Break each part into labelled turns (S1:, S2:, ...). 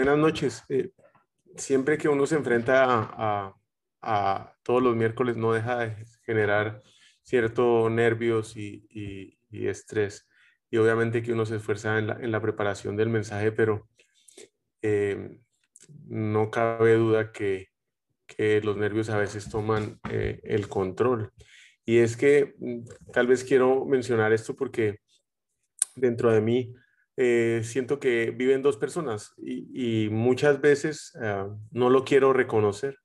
S1: buenas noches. Eh, siempre que uno se enfrenta a, a, todos los miércoles, no deja de generar cierto nervios y, y, estrés. Y obviamente que uno se esfuerza en la, en la preparación del mensaje, pero eh, no cabe duda que, que, los nervios a veces toman eh, el control. Y es que mm, tal vez quiero mencionar esto porque dentro de mí eh, siento que viven dos personas y, muchas veces ah, no lo quiero reconocer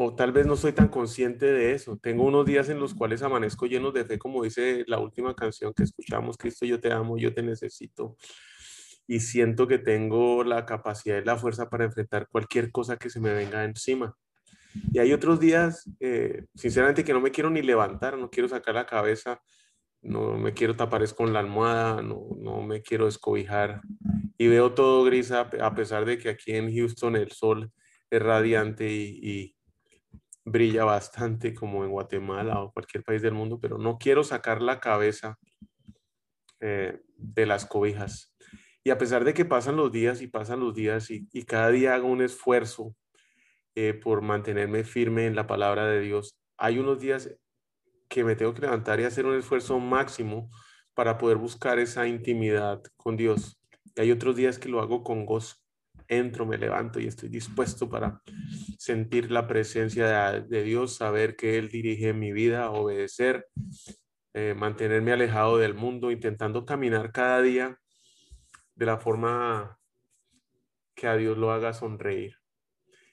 S1: o tal vez no soy tan consciente de eso. Tengo unos días en los cuales amanezco llenos de fe, como dice la última canción que escuchamos, Cristo, yo te amo, yo te necesito. Y siento que tengo la capacidad y la fuerza para enfrentar cualquier cosa que se me venga encima. Y hay otros días, eh, sinceramente, que no me quiero ni levantar, no quiero sacar la cabeza, no me quiero tapar es con la almohada, no, no me quiero escobijar y veo todo gris a, pesar de que aquí en Houston el sol es radiante y, brilla bastante como en Guatemala o cualquier país del mundo, pero no quiero sacar la cabeza eh, de las cobijas. Y a pesar de que pasan los días y pasan los días y, cada día hago un esfuerzo eh, por mantenerme firme en la palabra de Dios, hay unos días que me tengo que levantar y hacer un esfuerzo máximo para poder buscar esa intimidad con Dios. Y hay otros días que lo hago con gozo. Entro, me levanto y estoy dispuesto para sentir la presencia de, Dios, saber que Él dirige mi vida, obedecer, eh, mantenerme alejado del mundo, intentando caminar cada día de la forma que a Dios lo haga sonreír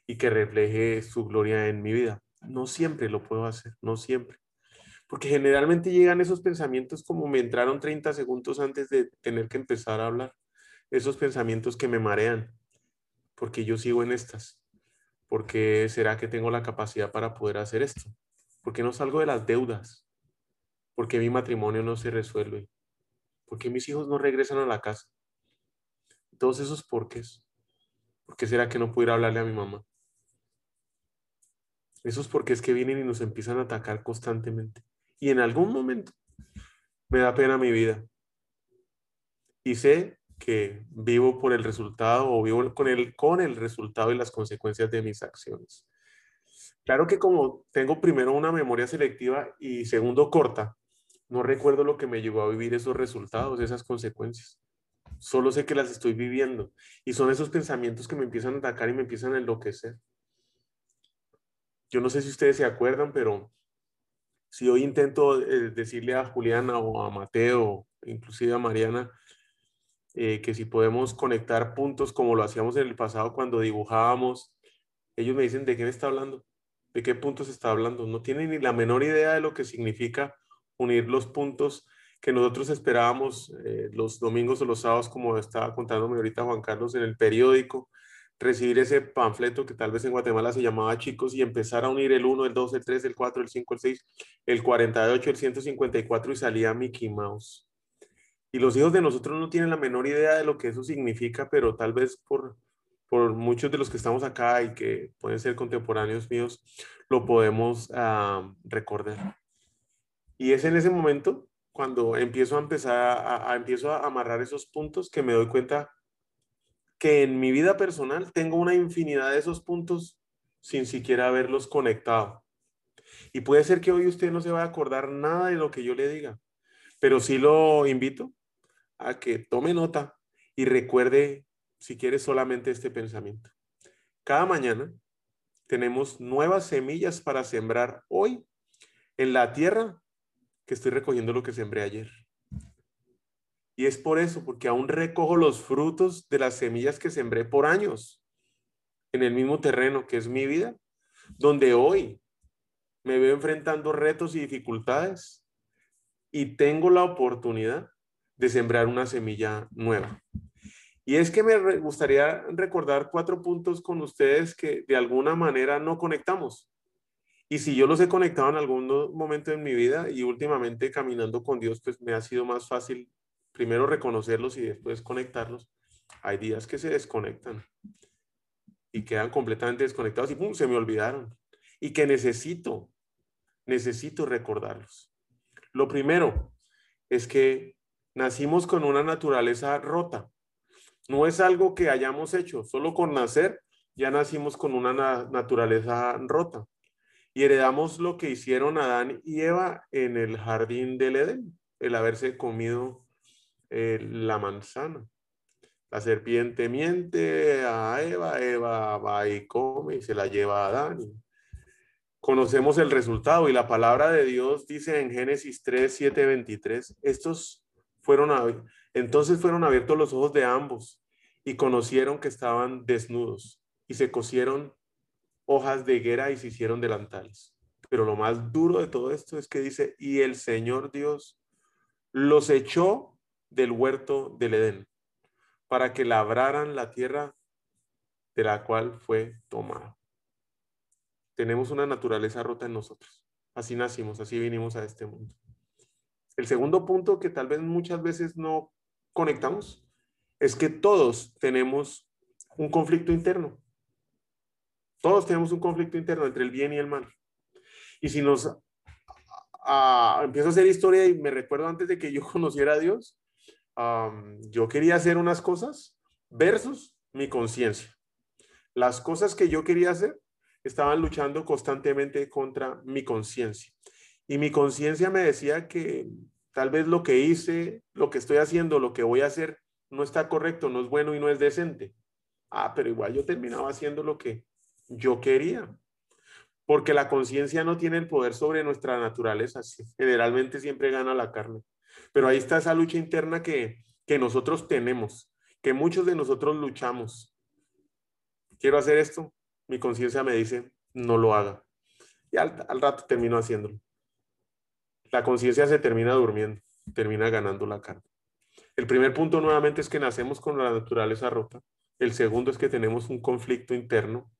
S1: y que refleje su gloria en mi vida. No siempre lo puedo hacer, no siempre porque generalmente llegan esos pensamientos como me entraron 30 segundos antes de tener que empezar a hablar, esos pensamientos que me marean, porque yo sigo en estas, porque será que tengo la capacidad para poder hacer esto, porque no salgo de las deudas, porque mi matrimonio no se resuelve, porque mis hijos no regresan a la casa, todos esos porqués, ¿por qué será que no puedo ir a hablarle a mi mamá? Esos porqués que vienen y nos empiezan a atacar constantemente. Y en algún momento me da pena mi vida. Y sé que vivo por el resultado o vivo con el, con el resultado y las consecuencias de mis acciones. Claro que como tengo primero una memoria selectiva y segundo corta, no recuerdo lo que me llevó a vivir esos resultados, esas consecuencias. Solo sé que las estoy viviendo y son esos pensamientos que me empiezan a atacar y me empiezan a enloquecer. Yo no sé si ustedes se acuerdan, pero si hoy intento eh, decirle a Juliana o a Mateo, inclusive a Mariana, eh, que si podemos conectar puntos como lo hacíamos en el pasado cuando dibujábamos, ellos me dicen, ¿de qué está hablando? ¿De qué puntos está hablando? No tienen ni la menor idea de lo que significa unir los puntos que nosotros esperábamos eh, los domingos o los sábados, como estaba contándome ahorita Juan Carlos en el periódico, recibir ese panfleto que tal vez en Guatemala se llamaba chicos y empezar a unir el 1, el 2, el 3, el 4, el 5, el 6, el 48, el 154 y salía Mickey Mouse. Y los hijos de nosotros no tienen la menor idea de lo que eso significa, pero tal vez por, por muchos de los que estamos acá y que pueden ser contemporáneos míos, lo podemos uh, recordar. Y es en ese momento cuando empiezo a empezar a, a, empiezo a amarrar esos puntos que me doy cuenta que en mi vida personal tengo una infinidad de esos puntos sin siquiera haberlos conectado. Y puede ser que hoy usted no se va a acordar nada de lo que yo le diga, pero sí lo invito a que tome nota y recuerde, si quiere, solamente este pensamiento. Cada mañana tenemos nuevas semillas para sembrar hoy en la tierra que estoy recogiendo lo que sembré ayer. Y es por eso, porque aún recojo los frutos de las semillas que sembré por años en el mismo terreno que es mi vida, donde hoy me veo enfrentando retos y dificultades y tengo la oportunidad de sembrar una semilla nueva. Y es que me gustaría recordar cuatro puntos con ustedes que de alguna manera no conectamos. Y si yo los he conectado en algún momento en mi vida y últimamente caminando con Dios, pues me ha sido más fácil primero reconocerlos y después conectarlos, hay días que se desconectan y quedan completamente desconectados y se me olvidaron. Y que necesito, necesito recordarlos. Lo primero es que nacimos con una naturaleza rota. No es algo que hayamos hecho, solo con nacer ya nacimos con una naturaleza rota y heredamos lo que hicieron Adán y Eva en el jardín del Edén, el haberse comido eh, la manzana. La serpiente miente a Eva, Eva va y come y se la lleva a Adán. Conocemos el resultado y la palabra de Dios dice en Génesis 3, 7, 23, estos fueron, entonces fueron abiertos los ojos de ambos y conocieron que estaban desnudos y se cosieron hojas de higuera y se hicieron delantales. Pero lo más duro de todo esto es que dice, y el Señor Dios los echó del huerto del Edén para que labraran la tierra de la cual fue tomado. Tenemos una naturaleza rota en nosotros. Así nacimos, así vinimos a este mundo. El segundo punto que tal vez muchas veces no conectamos es que todos tenemos un conflicto interno. Todos tenemos un conflicto interno entre el bien y el mal. Y si nos empiezo a hacer historia y me recuerdo antes de que yo conociera a Dios, yo quería hacer unas cosas versus mi conciencia. Las cosas que yo quería hacer estaban luchando constantemente contra mi conciencia. Y mi conciencia me decía que tal vez lo que hice, lo que estoy haciendo, lo que voy a hacer, no está correcto, no es bueno y no es decente. Ah, pero igual yo terminaba haciendo lo que yo quería. Porque la conciencia no tiene el poder sobre nuestra naturaleza. Generalmente siempre gana la carne. Pero ahí está esa lucha interna que, nosotros tenemos, que muchos de nosotros luchamos. Quiero hacer esto. Mi conciencia me dice, no lo haga. Y al, al rato termino haciéndolo. La conciencia se termina durmiendo, termina ganando la carne. El primer punto nuevamente es que nacemos con la naturaleza rota. El segundo es que tenemos un conflicto interno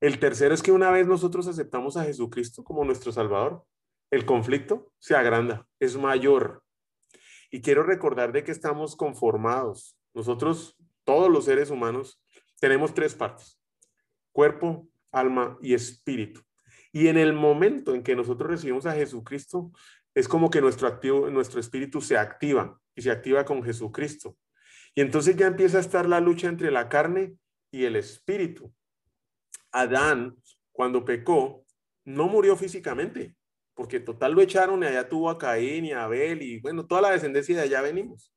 S1: el tercero es que una vez nosotros aceptamos a Jesucristo como nuestro Salvador, el conflicto se agranda, es mayor. Y quiero recordar de que estamos conformados. Nosotros, todos los seres humanos, tenemos tres partes, cuerpo, alma y espíritu. Y en el momento en que nosotros recibimos a Jesucristo, es como que nuestro, activo, nuestro espíritu se activa y se activa con Jesucristo. Y entonces ya empieza a estar la lucha entre la carne y el espíritu. Adán, cuando pecó, no murió físicamente, porque total lo echaron y allá tuvo a Caín y a Abel y bueno, toda la descendencia de allá venimos.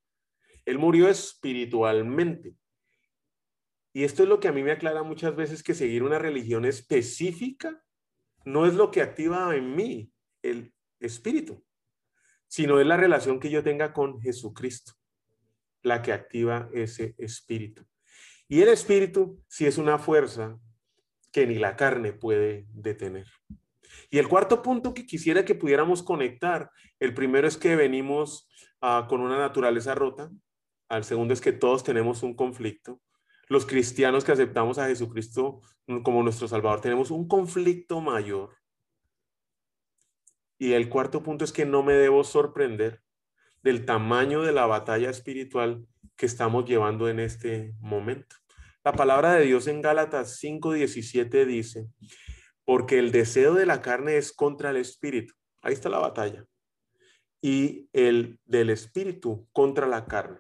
S1: Él murió espiritualmente. Y esto es lo que a mí me aclara muchas veces que seguir una religión específica no es lo que activa en mí el espíritu, sino es la relación que yo tenga con Jesucristo, la que activa ese espíritu. Y el espíritu, si es una fuerza que ni la carne puede detener. Y el cuarto punto que quisiera que pudiéramos conectar, el primero es que venimos ah, con una naturaleza rota, al segundo es que todos tenemos un conflicto. Los cristianos que aceptamos a Jesucristo como nuestro Salvador tenemos un conflicto mayor. Y el cuarto punto es que no me debo sorprender del tamaño de la batalla espiritual que estamos llevando en este momento. La palabra de Dios en Gálatas 5:17 dice, porque el deseo de la carne es contra el espíritu. Ahí está la batalla. Y el del espíritu contra la carne.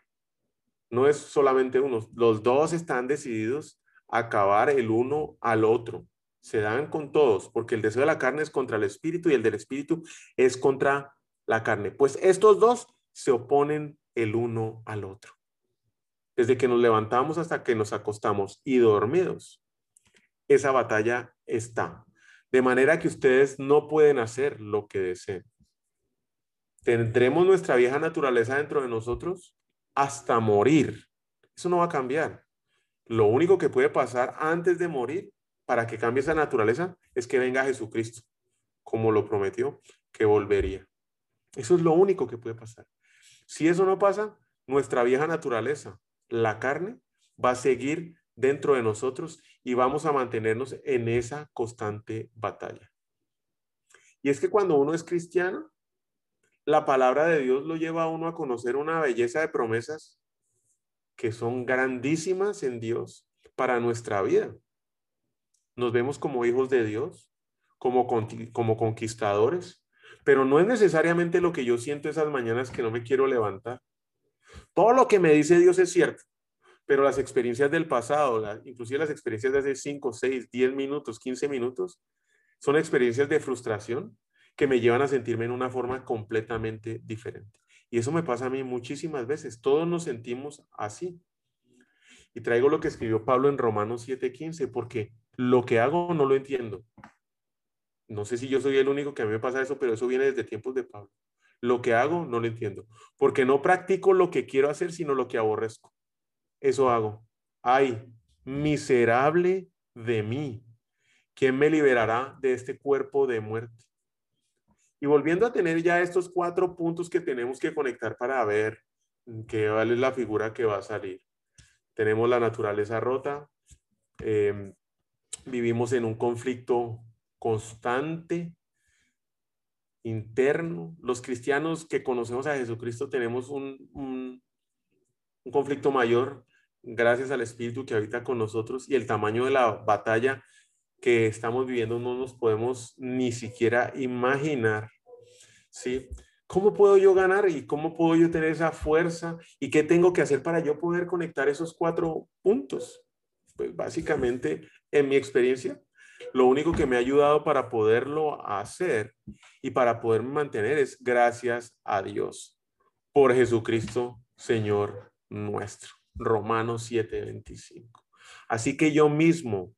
S1: No es solamente uno, los dos están decididos a acabar el uno al otro. Se dan con todos, porque el deseo de la carne es contra el espíritu y el del espíritu es contra la carne. Pues estos dos se oponen el uno al otro desde que nos levantamos hasta que nos acostamos y dormidos. Esa batalla está. De manera que ustedes no pueden hacer lo que deseen. Tendremos nuestra vieja naturaleza dentro de nosotros hasta morir. Eso no va a cambiar. Lo único que puede pasar antes de morir para que cambie esa naturaleza es que venga Jesucristo, como lo prometió, que volvería. Eso es lo único que puede pasar. Si eso no pasa, nuestra vieja naturaleza, la carne va a seguir dentro de nosotros y vamos a mantenernos en esa constante batalla. Y es que cuando uno es cristiano, la palabra de Dios lo lleva a uno a conocer una belleza de promesas que son grandísimas en Dios para nuestra vida. Nos vemos como hijos de Dios, como, como conquistadores, pero no es necesariamente lo que yo siento esas mañanas que no me quiero levantar. Todo lo que me dice Dios es cierto. Pero las experiencias del pasado, inclusive las experiencias de hace 5, 6, 10 minutos, 15 minutos, son experiencias de frustración que me llevan a sentirme en una forma completamente diferente. Y eso me pasa a mí muchísimas veces. Todos nos sentimos así. Y traigo lo que escribió Pablo en Romanos 7:15, porque lo que hago no lo entiendo. No sé si yo soy el único que a mí me pasa eso, pero eso viene desde tiempos de Pablo. Lo que hago no lo entiendo, porque no practico lo que quiero hacer, sino lo que aborrezco. Eso hago. Ay, miserable de mí. ¿Quién me liberará de este cuerpo de muerte? Y volviendo a tener ya estos cuatro puntos que tenemos que conectar para ver qué vale la figura que va a salir. Tenemos la naturaleza rota, em, vivimos en un conflicto constante, interno. Los cristianos que conocemos a Jesucristo tenemos un, un, un conflicto mayor gracias al Espíritu que habita con nosotros y el tamaño de la batalla que estamos viviendo no nos podemos ni siquiera imaginar, ¿sí? ¿Cómo puedo yo ganar y cómo puedo yo tener esa fuerza y qué tengo que hacer para yo poder conectar esos cuatro puntos? Pues básicamente, en mi experiencia, lo único que me ha ayudado para poderlo hacer y para poder mantener es gracias a Dios por Jesucristo, Señor nuestro. Romanos 7:25. Así que yo mismo,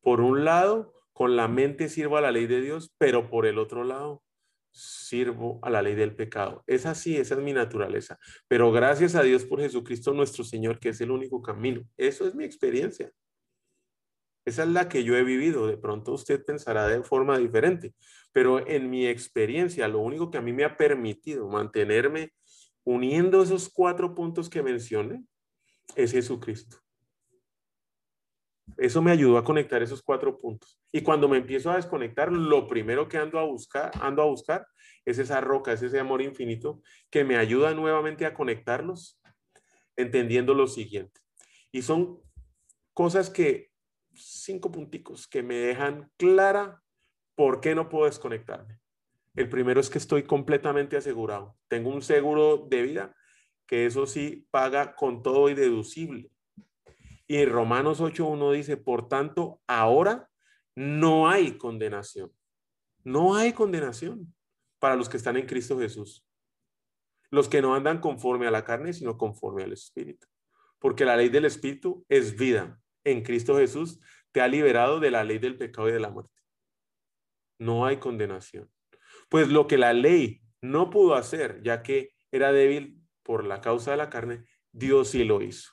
S1: por un lado, con la mente sirvo a la ley de Dios, pero por el otro lado, sirvo a la ley del pecado. Es así, esa es mi naturaleza. Pero gracias a Dios por Jesucristo nuestro Señor, que es el único camino. Eso es mi experiencia. Esa es la que yo he vivido. De pronto usted pensará de forma diferente, pero en mi experiencia, lo único que a mí me ha permitido mantenerme uniendo esos cuatro puntos que mencioné es Jesucristo. Eso me ayudó a conectar esos cuatro puntos. Y cuando me empiezo a desconectar, lo primero que ando a buscar, ando a buscar es esa roca, es ese amor infinito que me ayuda nuevamente a conectarlos, entendiendo lo siguiente. Y son cosas que, cinco punticos que me dejan clara por qué no puedo desconectarme. El primero es que estoy completamente asegurado. Tengo un seguro de vida que eso sí paga con todo y deducible. Y en Romanos 8.1 dice, por tanto, ahora no hay condenación. No hay condenación para los que están en Cristo Jesús. Los que no andan conforme a la carne, sino conforme al Espíritu. Porque la ley del Espíritu es vida. En Cristo Jesús te ha liberado de la ley del pecado y de la muerte. No hay condenación. Pues lo que la ley no pudo hacer, ya que era débil por la causa de la carne, Dios sí lo hizo,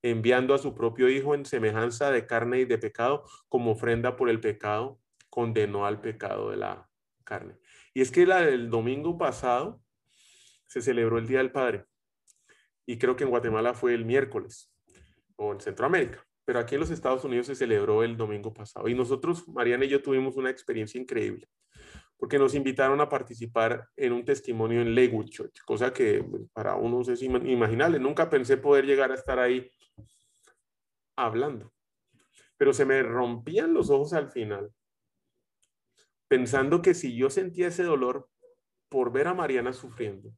S1: enviando a su propio Hijo en semejanza de carne y de pecado como ofrenda por el pecado, condenó al pecado de la carne. Y es que la del domingo pasado se celebró el Día del Padre. Y creo que en Guatemala fue el miércoles o en Centroamérica. Pero aquí en los Estados Unidos se celebró el domingo pasado. Y nosotros, Mariana y yo, tuvimos una experiencia increíble porque nos invitaron a participar en un testimonio en Lakewood Church, cosa que pues, para uno es inimaginable. Nunca pensé poder llegar a estar ahí hablando, pero se me rompían los ojos al final, pensando que si yo sentía ese dolor por ver a Mariana sufriendo,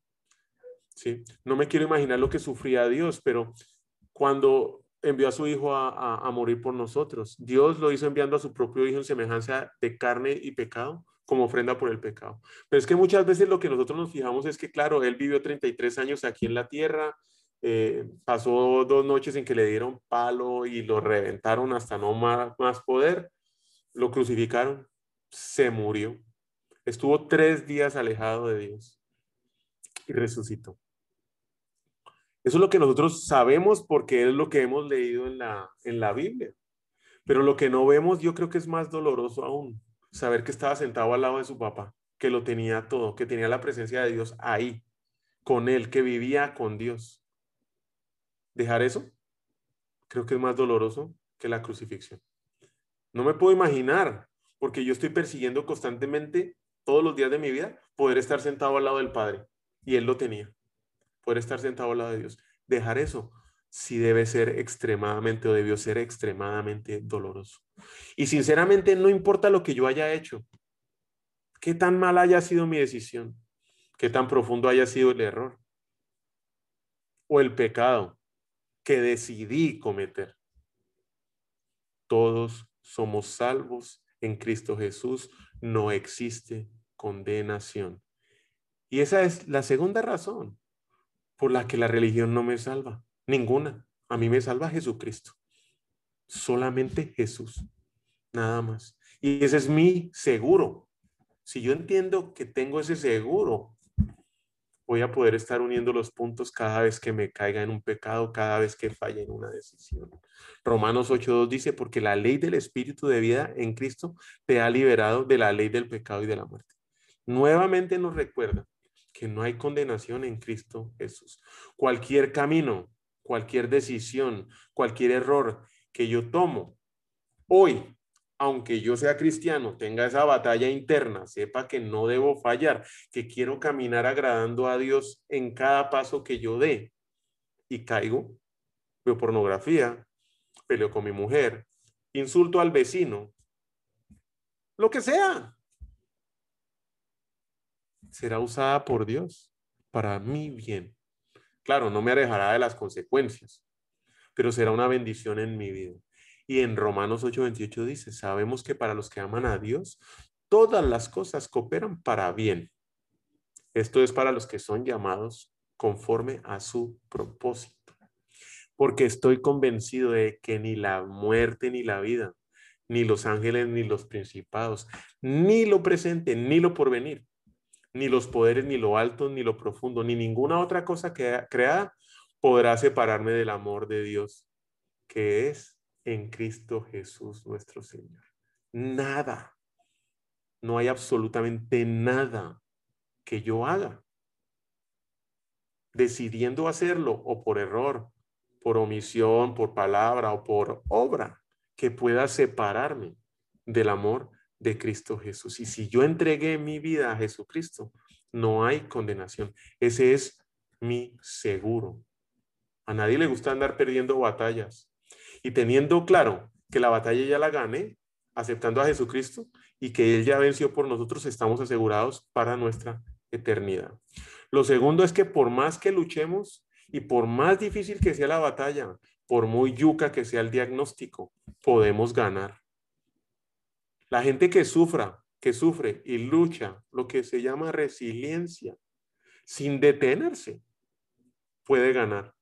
S1: ¿sí? no me quiero imaginar lo que sufría Dios, pero cuando envió a su hijo a morir por nosotros, Dios lo hizo enviando a su propio hijo en semejanza de carne y pecado como ofrenda por el pecado. Pero es que muchas veces lo que nosotros nos fijamos es que, claro, él vivió 33 años aquí en la tierra, eh, pasó dos noches en que le dieron palo y lo reventaron hasta no más, más poder, lo crucificaron, se murió, estuvo tres días alejado de Dios y resucitó. Eso es lo que nosotros sabemos porque es lo que hemos leído en la, en la Biblia. Pero lo que no vemos yo creo que es más doloroso aún saber que estaba sentado al lado de su papá, que lo tenía todo, que tenía la presencia de Dios ahí, con él, que vivía con Dios. Dejar eso, creo que es más doloroso que la crucifixión. No me puedo imaginar, porque yo estoy persiguiendo constantemente todos los días de mi vida poder estar sentado al lado del Padre, y él lo tenía, poder estar sentado al lado de Dios. Dejar eso sí debe ser extremadamente o debió ser extremadamente doloroso. Y sinceramente no importa lo que yo haya hecho, qué tan mal haya sido mi decisión, qué tan profundo haya sido el error o el pecado, que decidí cometer. Todos somos salvos en Cristo Jesús. No existe condenación. Y esa es la segunda razón por la que la religión no me salva. Ninguna. A mí me salva Jesucristo. Solamente Jesús. Nada más. Y ese es mi seguro. Si yo entiendo que tengo ese seguro, voy a poder estar uniendo los puntos cada vez que me caiga en un pecado, cada vez que falle en una decisión. Romanos 8.2 dice, porque la ley del Espíritu de vida en Cristo te ha liberado de la ley del pecado y de la muerte. Nuevamente nos recuerda que no hay condenación en Cristo Jesús. Cualquier camino, cualquier decisión, cualquier error que yo tomo hoy, aunque yo sea cristiano, tenga esa batalla interna, sepa que no debo fallar, que quiero caminar agradando a Dios en cada paso que yo dé y caigo, veo pornografía, peleo con mi mujer, insulto al vecino, lo que sea, será usada por Dios para mi bien. Claro, no me alejará de las consecuencias, pero será una bendición en mi vida. Y en Romanos 8:28 dice, sabemos que para los que aman a Dios, todas las cosas cooperan para bien. Esto es para los que son llamados conforme a su propósito. Porque estoy convencido de que ni la muerte ni la vida, ni los ángeles ni los principados, ni lo presente, ni lo porvenir, ni los poderes, ni lo alto, ni lo profundo, ni ninguna otra cosa que creada podrá separarme del amor de Dios, que es en Cristo Jesús nuestro Señor. Nada. No hay absolutamente nada que yo haga. Decidiendo hacerlo o por error, por omisión, por palabra o por obra, que pueda separarme del amor de Cristo Jesús. Y si yo entregué mi vida a Jesucristo, no hay condenación. Ese es mi seguro. A nadie le gusta andar perdiendo batallas. Y teniendo claro que la batalla ya la gane, aceptando a Jesucristo y que Él ya venció por nosotros, estamos asegurados para nuestra eternidad. Lo segundo es que por más que luchemos y por más difícil que sea la batalla, por muy yuca que sea el diagnóstico, podemos ganar. La gente que sufra, que sufre y lucha, lo que se llama resiliencia, sin detenerse, puede ganar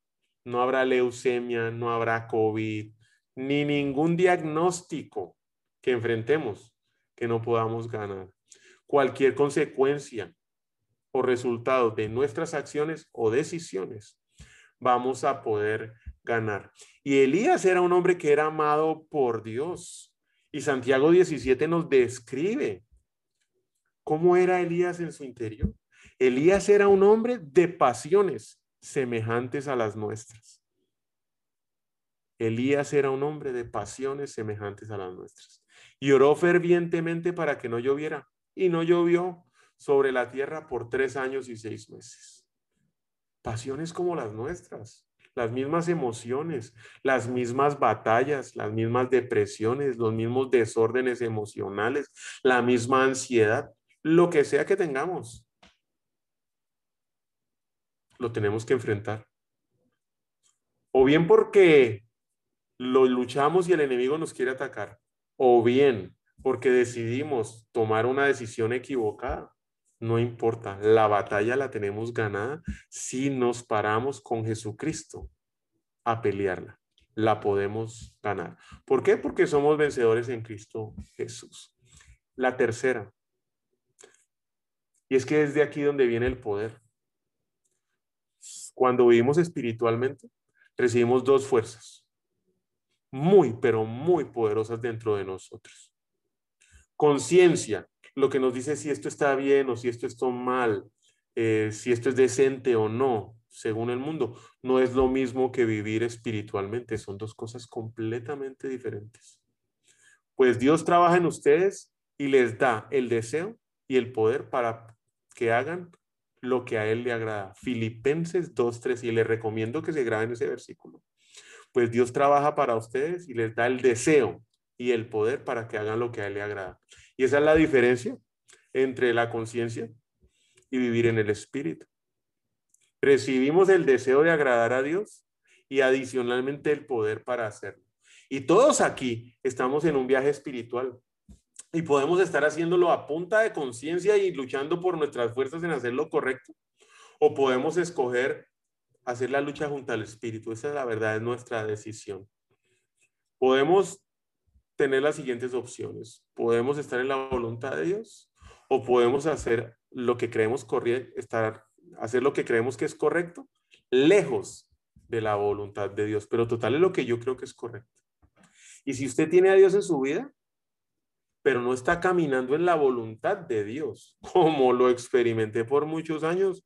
S1: no habrá leucemia, no habrá COVID, ni ningún diagnóstico que enfrentemos que no podamos ganar. Cualquier consecuencia o resultado de nuestras acciones o decisiones, vamos a poder ganar. Y Elías era un hombre que era amado por Dios. Y Santiago 17 nos describe cómo era Elías en su interior. Elías era un hombre de pasiones semejantes a las nuestras. Elías era un hombre de pasiones semejantes a las nuestras. Y oró fervientemente para que no lloviera. Y no llovió sobre la tierra por tres años y seis meses. Pasiones como las nuestras, las mismas emociones, las mismas batallas, las mismas depresiones, los mismos desórdenes emocionales, la misma ansiedad, lo que sea que tengamos lo tenemos que enfrentar. O bien porque lo luchamos y el enemigo nos quiere atacar, o bien porque decidimos tomar una decisión equivocada. No importa, la batalla la tenemos ganada si nos paramos con Jesucristo a pelearla. La podemos ganar. ¿Por qué? Porque somos vencedores en Cristo Jesús. La tercera. Y es que es de aquí donde viene el poder. Cuando vivimos espiritualmente, recibimos dos fuerzas muy, pero muy poderosas dentro de nosotros. Conciencia, lo que nos dice si esto está bien o si esto está mal, eh, si esto es decente o no, según el mundo, no es lo mismo que vivir espiritualmente, son dos cosas completamente diferentes. Pues Dios trabaja en ustedes y les da el deseo y el poder para que hagan lo que a él le agrada. Filipenses 2.3 y le recomiendo que se graben ese versículo. Pues Dios trabaja para ustedes y les da el deseo y el poder para que hagan lo que a él le agrada. Y esa es la diferencia entre la conciencia y vivir en el espíritu. Recibimos el deseo de agradar a Dios y adicionalmente el poder para hacerlo. Y todos aquí estamos en un viaje espiritual y podemos estar haciéndolo a punta de conciencia y luchando por nuestras fuerzas en hacer lo correcto. O podemos escoger hacer la lucha junto al Espíritu. Esa es la verdad, es nuestra decisión. Podemos tener las siguientes opciones. Podemos estar en la voluntad de Dios o podemos hacer lo que creemos estar, hacer lo que creemos que es correcto, lejos de la voluntad de Dios. Pero total es lo que yo creo que es correcto. Y si usted tiene a Dios en su vida, pero no está caminando en la voluntad de Dios, como lo experimenté por muchos años,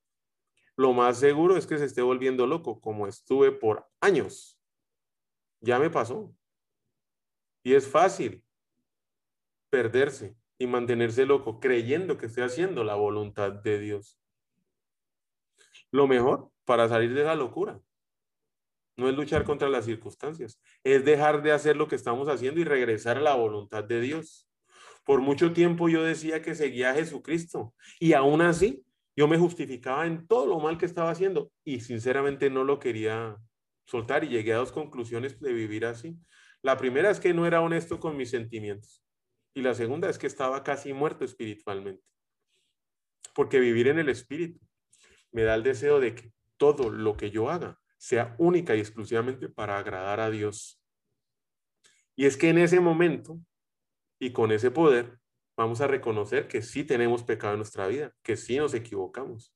S1: lo más seguro es que se esté volviendo loco, como estuve por años. Ya me pasó. Y es fácil perderse y mantenerse loco creyendo que estoy haciendo la voluntad de Dios. Lo mejor para salir de la locura no es luchar contra las circunstancias, es dejar de hacer lo que estamos haciendo y regresar a la voluntad de Dios. Por mucho tiempo yo decía que seguía a Jesucristo y aún así yo me justificaba en todo lo mal que estaba haciendo y sinceramente no lo quería soltar y llegué a dos conclusiones de vivir así. La primera es que no era honesto con mis sentimientos y la segunda es que estaba casi muerto espiritualmente. Porque vivir en el espíritu me da el deseo de que todo lo que yo haga sea única y exclusivamente para agradar a Dios. Y es que en ese momento y con ese poder vamos a reconocer que sí tenemos pecado en nuestra vida, que sí nos equivocamos,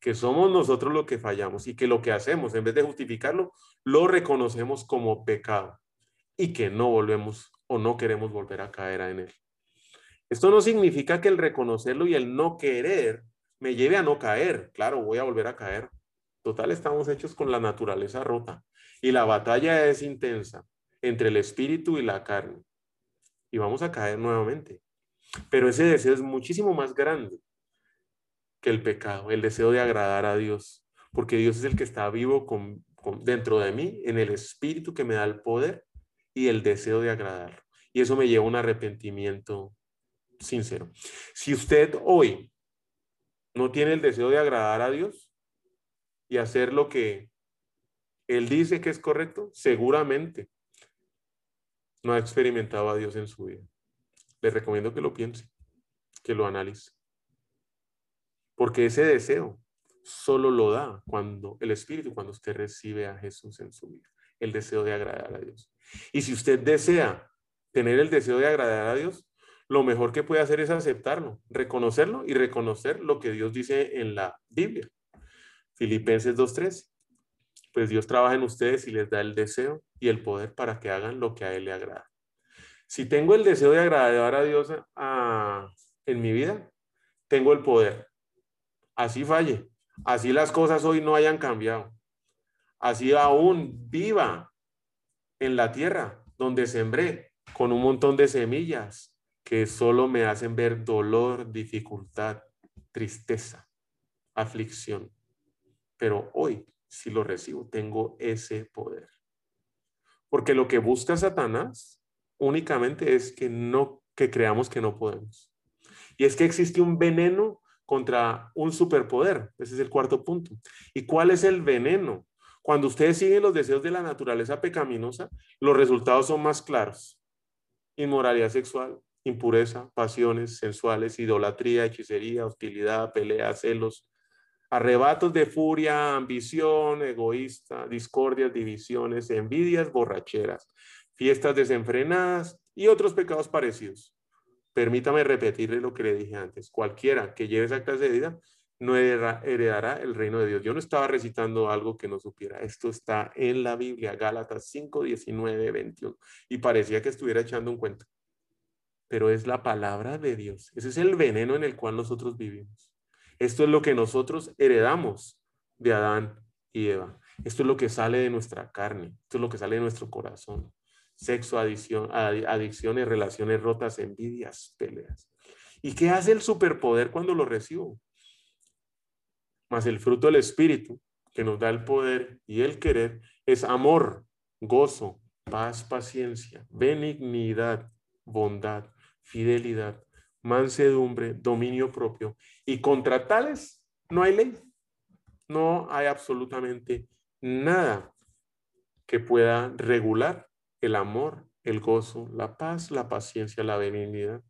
S1: que somos nosotros los que fallamos y que lo que hacemos, en vez de justificarlo, lo reconocemos como pecado y que no volvemos o no queremos volver a caer en él. Esto no significa que el reconocerlo y el no querer me lleve a no caer. Claro, voy a volver a caer. Total, estamos hechos con la naturaleza rota y la batalla es intensa entre el espíritu y la carne. Y vamos a caer nuevamente. Pero ese deseo es muchísimo más grande que el pecado, el deseo de agradar a Dios, porque Dios es el que está vivo con, dentro de mí, en el espíritu que me da el poder y el deseo de agradarlo. Y eso me lleva a un arrepentimiento sincero. Si usted hoy no tiene el deseo de agradar a Dios y hacer lo que Él dice que es correcto, seguramente no ha experimentado a Dios en su vida. Le recomiendo que lo piense, que lo analice. Porque ese deseo solo lo da cuando el Espíritu, cuando usted recibe a Jesús en su vida, el deseo de agradar a Dios. Y si usted desea tener el deseo de agradar a Dios, lo mejor que puede hacer es aceptarlo, reconocerlo y reconocer lo que Dios dice en la Biblia. Filipenses 2.13. Pues Dios trabaja en ustedes y les da el deseo y el poder para que hagan lo que a Él le agrada. Si tengo el deseo de agradar a Dios en mi vida, tengo el poder. Así falle, así las cosas hoy no hayan cambiado, así aún viva en la tierra donde sembré con un montón de semillas que solo me hacen ver dolor, dificultad, tristeza, aflicción. Pero hoy, si lo recibo, tengo ese poder. Porque lo que busca Satanás únicamente es que no, que creamos que no podemos. Y es que existe un veneno contra un superpoder. Ese es el cuarto punto. ¿Y cuál es el veneno? Cuando ustedes siguen los deseos de la naturaleza pecaminosa, los resultados son más claros. Inmoralidad sexual, impureza, pasiones sensuales, idolatría, hechicería, hostilidad, pelea, celos, arrebatos de furia, ambición, egoísta, discordias, divisiones, envidias, borracheras, fiestas desenfrenadas y otros pecados parecidos. Permítame repetirle lo que le dije antes. Cualquiera que lleve esa clase de vida no heredará el reino de Dios. Yo no estaba recitando algo que no supiera. Esto está en la Biblia, Gálatas 5, 19, 21. Y parecía que estuviera echando un cuento. Pero es la palabra de Dios. Ese es el veneno en el cual nosotros vivimos. Esto es lo que nosotros heredamos de Adán y Eva. Esto es lo que sale de nuestra carne. Esto es lo que sale de nuestro corazón sexo, adicción, adicciones, relaciones rotas, envidias, peleas. ¿Y qué hace el superpoder cuando lo recibo? Más el fruto del Espíritu, que nos da el poder y el querer, es amor, gozo, paz, paciencia, benignidad, bondad, fidelidad, mansedumbre, dominio propio. Y contra tales no hay ley. No hay absolutamente nada que pueda regular el amor, el gozo, la paz, la paciencia, la benignidad.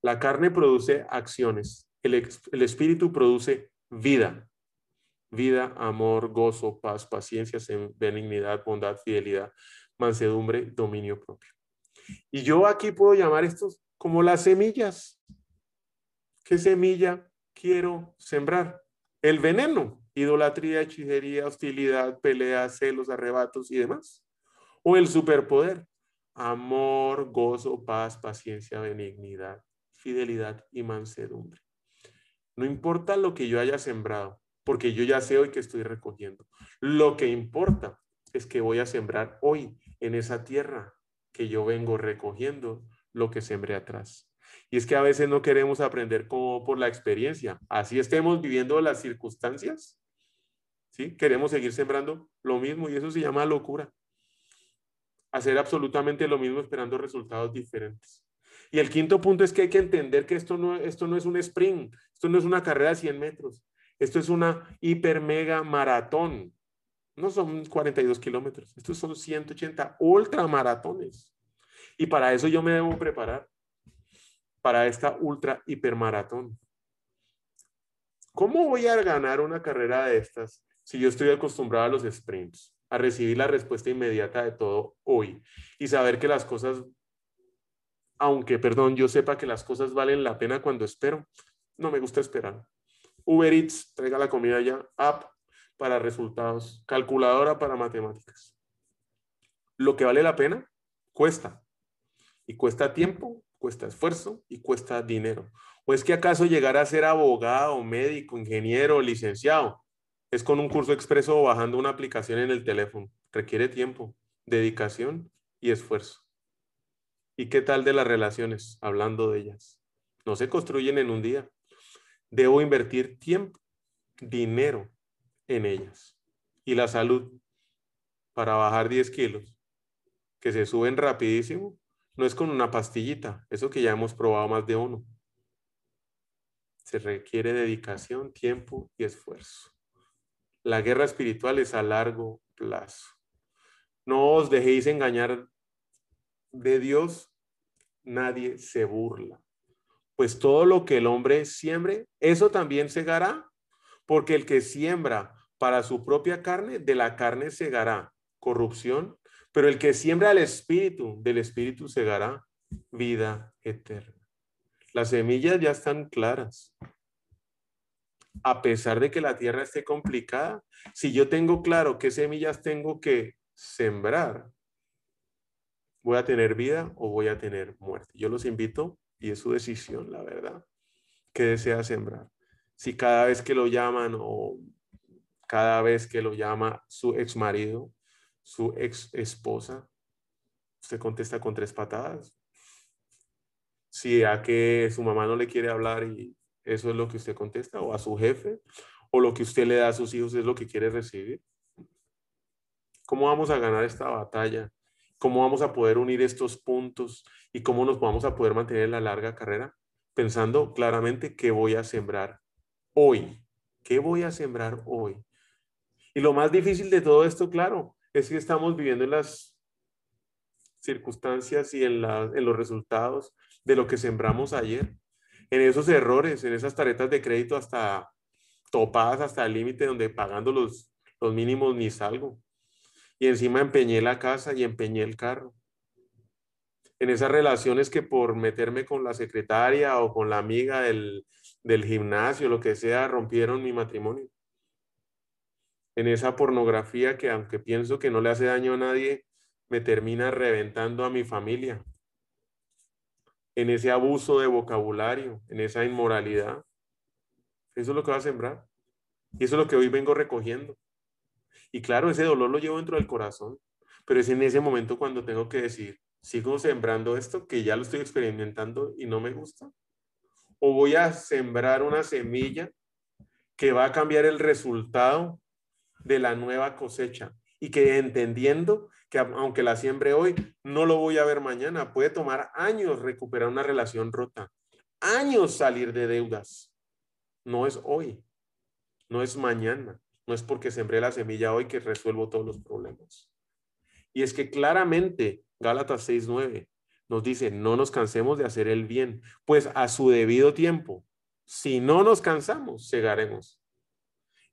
S1: La carne produce acciones, el, el espíritu produce vida. Vida, amor, gozo, paz, paciencia, benignidad, bondad, fidelidad, mansedumbre, dominio propio. Y yo aquí puedo llamar estos como las semillas. ¿Qué semilla quiero sembrar? El veneno, idolatría, hechicería, hostilidad, pelea, celos, arrebatos y demás. O el superpoder, amor, gozo, paz, paciencia, benignidad, fidelidad y mansedumbre. No importa lo que yo haya sembrado, porque yo ya sé hoy que estoy recogiendo. Lo que importa es que voy a sembrar hoy en esa tierra que yo vengo recogiendo lo que sembré atrás. Y es que a veces no queremos aprender como por la experiencia. Así estemos viviendo las circunstancias. ¿Sí? Queremos seguir sembrando lo mismo y eso se llama locura. Hacer absolutamente lo mismo esperando resultados diferentes. Y el quinto punto es que hay que entender que esto no, esto no es un sprint, esto no es una carrera de 100 metros, esto es una hiper mega maratón. No son 42 kilómetros, estos son 180 ultramaratones. Y para eso yo me debo preparar, para esta ultra hipermaratón. ¿Cómo voy a ganar una carrera de estas si yo estoy acostumbrado a los sprints, a recibir la respuesta inmediata de todo hoy y saber que las cosas, aunque, perdón, yo sepa que las cosas valen la pena cuando espero, no me gusta esperar. Uber Eats, traiga la comida ya, app para resultados, calculadora para matemáticas. Lo que vale la pena cuesta. Y cuesta tiempo, cuesta esfuerzo y cuesta dinero. ¿O es que acaso llegar a ser abogado, médico, ingeniero, licenciado es con un curso expreso o bajando una aplicación en el teléfono? Requiere tiempo, dedicación y esfuerzo. ¿Y qué tal de las relaciones? Hablando de ellas. No se construyen en un día. Debo invertir tiempo, dinero en ellas. Y la salud para bajar 10 kilos, que se suben rapidísimo, no es con una pastillita, eso que ya hemos probado más de uno. Se requiere dedicación, tiempo y esfuerzo. La guerra espiritual es a largo plazo. No os dejéis engañar de Dios, nadie se burla. Pues todo lo que el hombre siembre, eso también segará, porque el que siembra para su propia carne, de la carne segará corrupción, pero el que siembra el espíritu, del espíritu segará vida eterna. Las semillas ya están claras. A pesar de que la tierra esté complicada, si yo tengo claro qué semillas tengo que sembrar, voy a tener vida o voy a tener muerte. Yo los invito, y es su decisión, la verdad, que desea sembrar. Si cada vez que lo llaman o cada vez que lo llama su ex marido, su ex esposa, usted contesta con tres patadas. Si a que su mamá no le quiere hablar y eso es lo que usted contesta, o a su jefe, o lo que usted le da a sus hijos es lo que quiere recibir. ¿Cómo vamos a ganar esta batalla? ¿Cómo vamos a poder unir estos puntos? ¿Y cómo nos vamos a poder mantener en la larga carrera? Pensando claramente qué voy a sembrar hoy. ¿Qué voy a sembrar hoy? Y lo más difícil de todo esto, claro, es que estamos viviendo en las circunstancias y en, en los resultados de lo que sembramos ayer, en esos errores, en esas taretas de crédito hasta topadas hasta el límite donde pagando los, los mínimos ni salgo. Y encima empeñé la casa y empeñé el carro. En esas relaciones que por meterme con la secretaria o con la amiga del, del gimnasio, lo que sea, rompieron mi matrimonio en esa pornografía que aunque pienso que no le hace daño a nadie, me termina reventando a mi familia, en ese abuso de vocabulario, en esa inmoralidad. Eso es lo que va a sembrar. Y eso es lo que hoy vengo recogiendo. Y claro, ese dolor lo llevo dentro del corazón, pero es en ese momento cuando tengo que decir, ¿sigo sembrando esto que ya lo estoy experimentando y no me gusta? ¿O voy a sembrar una semilla que va a cambiar el resultado de la nueva cosecha y que entendiendo que aunque la siembre hoy, no lo voy a ver mañana. Puede tomar años recuperar una relación rota, años salir de deudas. No es hoy, no es mañana. No es porque sembré la semilla hoy que resuelvo todos los problemas. Y es que claramente Gálatas 6:9 nos dice, no nos cansemos de hacer el bien, pues a su debido tiempo, si no nos cansamos, llegaremos.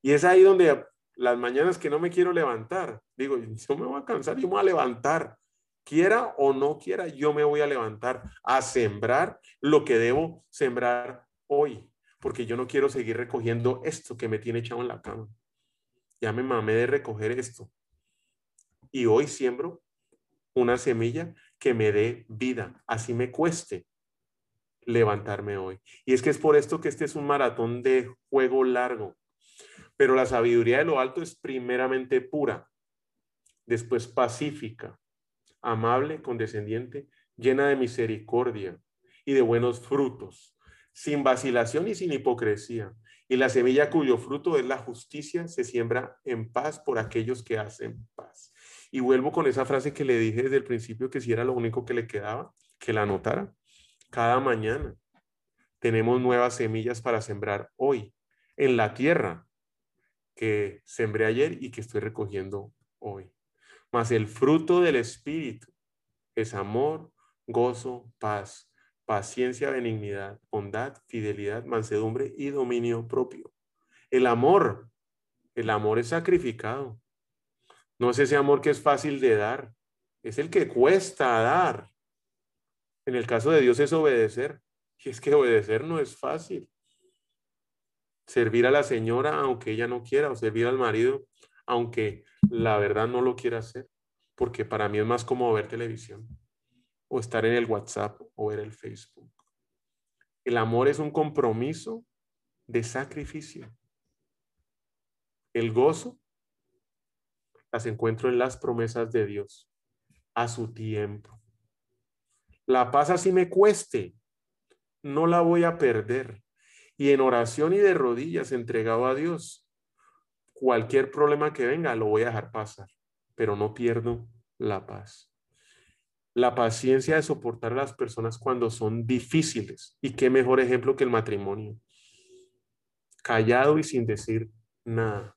S1: Y es ahí donde las mañanas que no me quiero levantar, digo, yo me voy a cansar, yo me voy a levantar. Quiera o no quiera, yo me voy a levantar a sembrar lo que debo sembrar hoy, porque yo no quiero seguir recogiendo esto que me tiene echado en la cama. Ya me mamé de recoger esto. Y hoy siembro una semilla que me dé vida, así me cueste levantarme hoy. Y es que es por esto que este es un maratón de juego largo. Pero la sabiduría de lo alto es primeramente pura, después pacífica, amable, condescendiente, llena de misericordia y de buenos frutos, sin vacilación y sin hipocresía. Y la semilla cuyo fruto es la justicia se siembra en paz por aquellos que hacen paz. Y vuelvo con esa frase que le dije desde el principio, que si era lo único que le quedaba, que la anotara. Cada mañana tenemos nuevas semillas para sembrar hoy en la tierra que sembré ayer y que estoy recogiendo hoy. Mas el fruto del Espíritu es amor, gozo, paz, paciencia, benignidad, bondad, fidelidad, mansedumbre y dominio propio. El amor, el amor es sacrificado. No es ese amor que es fácil de dar, es el que cuesta dar. En el caso de Dios es obedecer. Y es que obedecer no es fácil. Servir a la señora aunque ella no quiera o servir al marido aunque la verdad no lo quiera hacer. Porque para mí es más como ver televisión o estar en el WhatsApp o ver el Facebook. El amor es un compromiso de sacrificio. El gozo las encuentro en las promesas de Dios a su tiempo. La paz así me cueste, no la voy a perder. Y en oración y de rodillas entregado a Dios, cualquier problema que venga lo voy a dejar pasar, pero no pierdo la paz. La paciencia de soportar a las personas cuando son difíciles. Y qué mejor ejemplo que el matrimonio. Callado y sin decir nada.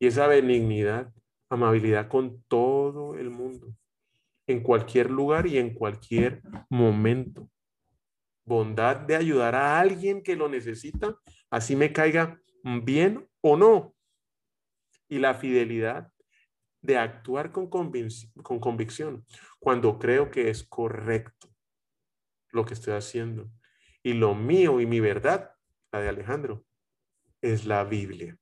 S1: Y esa benignidad amabilidad con todo el mundo, en cualquier lugar y en cualquier momento. Bondad de ayudar a alguien que lo necesita, así me caiga bien o no. Y la fidelidad de actuar con, con convicción cuando creo que es correcto lo que estoy haciendo. Y lo mío y mi verdad, la de Alejandro, es la Biblia.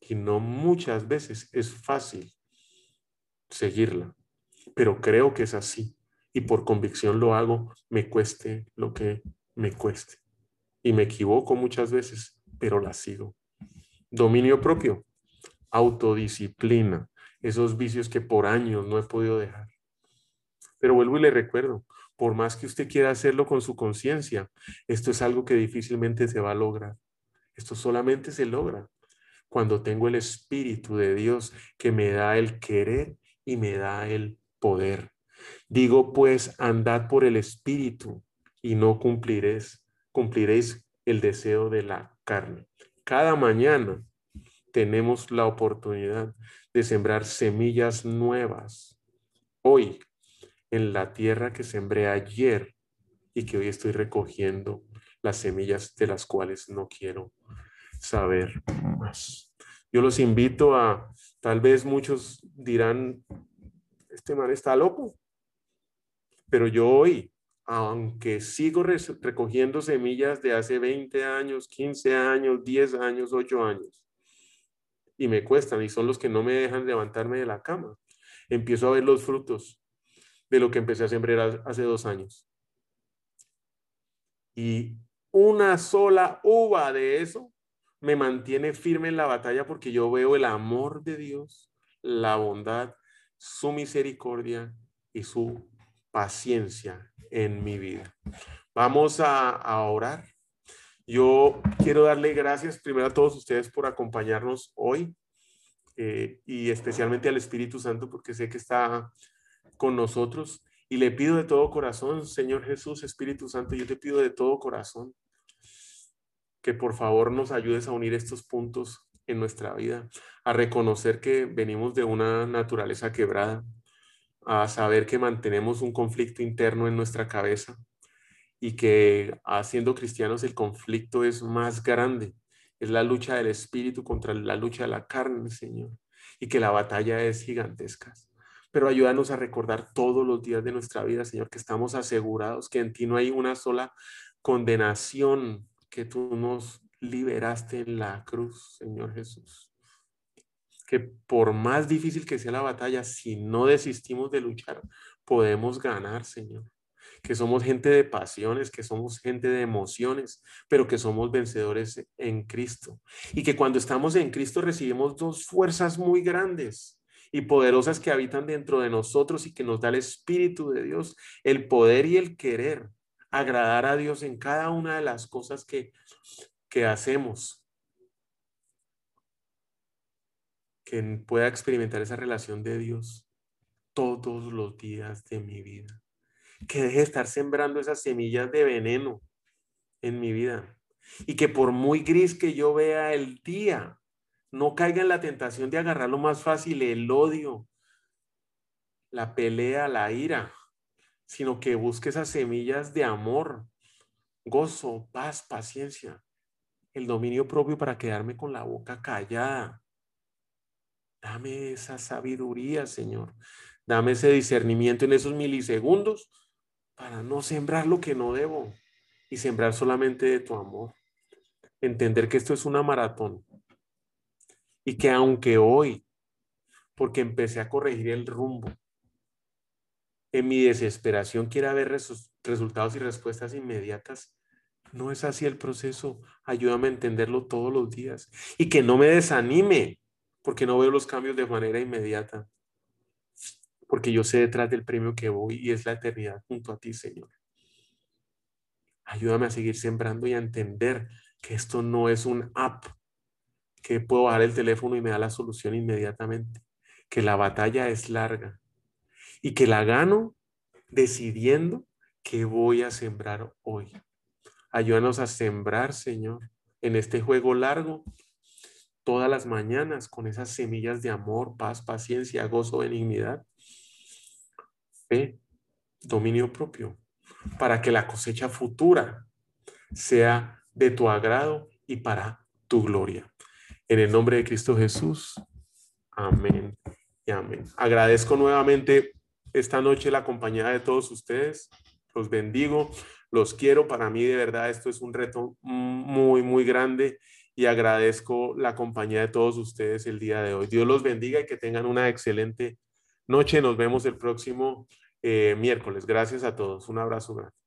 S1: Y no muchas veces es fácil seguirla, pero creo que es así y por convicción lo hago, me cueste lo que me cueste. Y me equivoco muchas veces, pero la sigo. Dominio propio, autodisciplina, esos vicios que por años no he podido dejar. Pero vuelvo y le recuerdo, por más que usted quiera hacerlo con su conciencia, esto es algo que difícilmente se va a lograr. Esto solamente se logra cuando tengo el Espíritu de Dios que me da el querer y me da el poder. Digo pues, andad por el Espíritu y no cumpliréis, cumpliréis el deseo de la carne. Cada mañana tenemos la oportunidad de sembrar semillas nuevas. Hoy, en la tierra que sembré ayer y que hoy estoy recogiendo las semillas de las cuales no quiero saber más. Yo los invito a Tal vez muchos dirán, este man está loco. Pero yo hoy, aunque sigo recogiendo semillas de hace 20 años, 15 años, 10 años, 8 años, y me cuestan y son los que no me dejan levantarme de la cama, empiezo a ver los frutos de lo que empecé a sembrar hace dos años. Y una sola uva de eso me mantiene firme en la batalla porque yo veo el amor de Dios, la bondad, su misericordia y su paciencia en mi vida. Vamos a, orar. Yo quiero darle gracias primero a todos ustedes por acompañarnos hoy eh, y especialmente al Espíritu Santo porque sé que está con nosotros. Y le pido de todo corazón, Señor Jesús, Espíritu Santo, yo te pido de todo corazón que por favor nos ayudes a unir estos puntos en nuestra vida, a reconocer que venimos de una naturaleza quebrada, a saber que mantenemos un conflicto interno en nuestra cabeza y que haciendo cristianos el conflicto es más grande. Es la lucha del espíritu contra la lucha de la carne, Señor, y que la batalla es gigantesca. Pero ayúdanos a recordar todos los días de nuestra vida, Señor, que estamos asegurados, que en ti no hay una sola condenación, que tú nos liberaste en la cruz, Señor Jesús que por más difícil que sea la batalla, si no desistimos de luchar, podemos ganar, Señor. Que somos gente de pasiones, que somos gente de emociones, pero que somos vencedores en Cristo. Y que cuando estamos en Cristo recibimos dos fuerzas muy grandes y poderosas que habitan dentro de nosotros y que nos da el Espíritu de Dios, el poder y el querer agradar a Dios en cada una de las cosas que, que hacemos que pueda experimentar esa relación de Dios todos los días de mi vida. Que deje de estar sembrando esas semillas de veneno en mi vida. Y que por muy gris que yo vea el día, no caiga en la tentación de agarrar lo más fácil, el odio, la pelea, la ira, sino que busque esas semillas de amor, gozo, paz, paciencia, el dominio propio para quedarme con la boca callada Dame esa sabiduría, Señor. Dame ese discernimiento en esos milisegundos para no sembrar lo que no debo y sembrar solamente de tu amor. Entender que esto es una maratón y que aunque hoy, porque empecé a corregir el rumbo, en mi desesperación quiera ver resultados y respuestas inmediatas, no es así el proceso. Ayúdame a entenderlo todos los días y que no me desanime porque no veo los cambios de manera inmediata, porque yo sé detrás del premio que voy y es la eternidad junto a ti, Señor. Ayúdame a seguir sembrando y a entender que esto no es un app, que puedo bajar el teléfono y me da la solución inmediatamente, que la batalla es larga y que la gano decidiendo que voy a sembrar hoy. Ayúdanos a sembrar, Señor, en este juego largo todas las mañanas con esas semillas de amor, paz, paciencia, gozo, benignidad, dominio propio, para que la cosecha futura sea de tu agrado y para tu gloria. En el nombre de Cristo Jesús. Amén y amén. Agradezco nuevamente esta noche la compañía de todos ustedes. Los bendigo, los quiero. Para mí de verdad esto es un reto muy, muy grande y agradezco la compañía de todos ustedes el día de hoy. Dios los bendiga y que tengan una excelente noche. Nos vemos el próximo eh, miércoles. Gracias a todos. Un abrazo grande.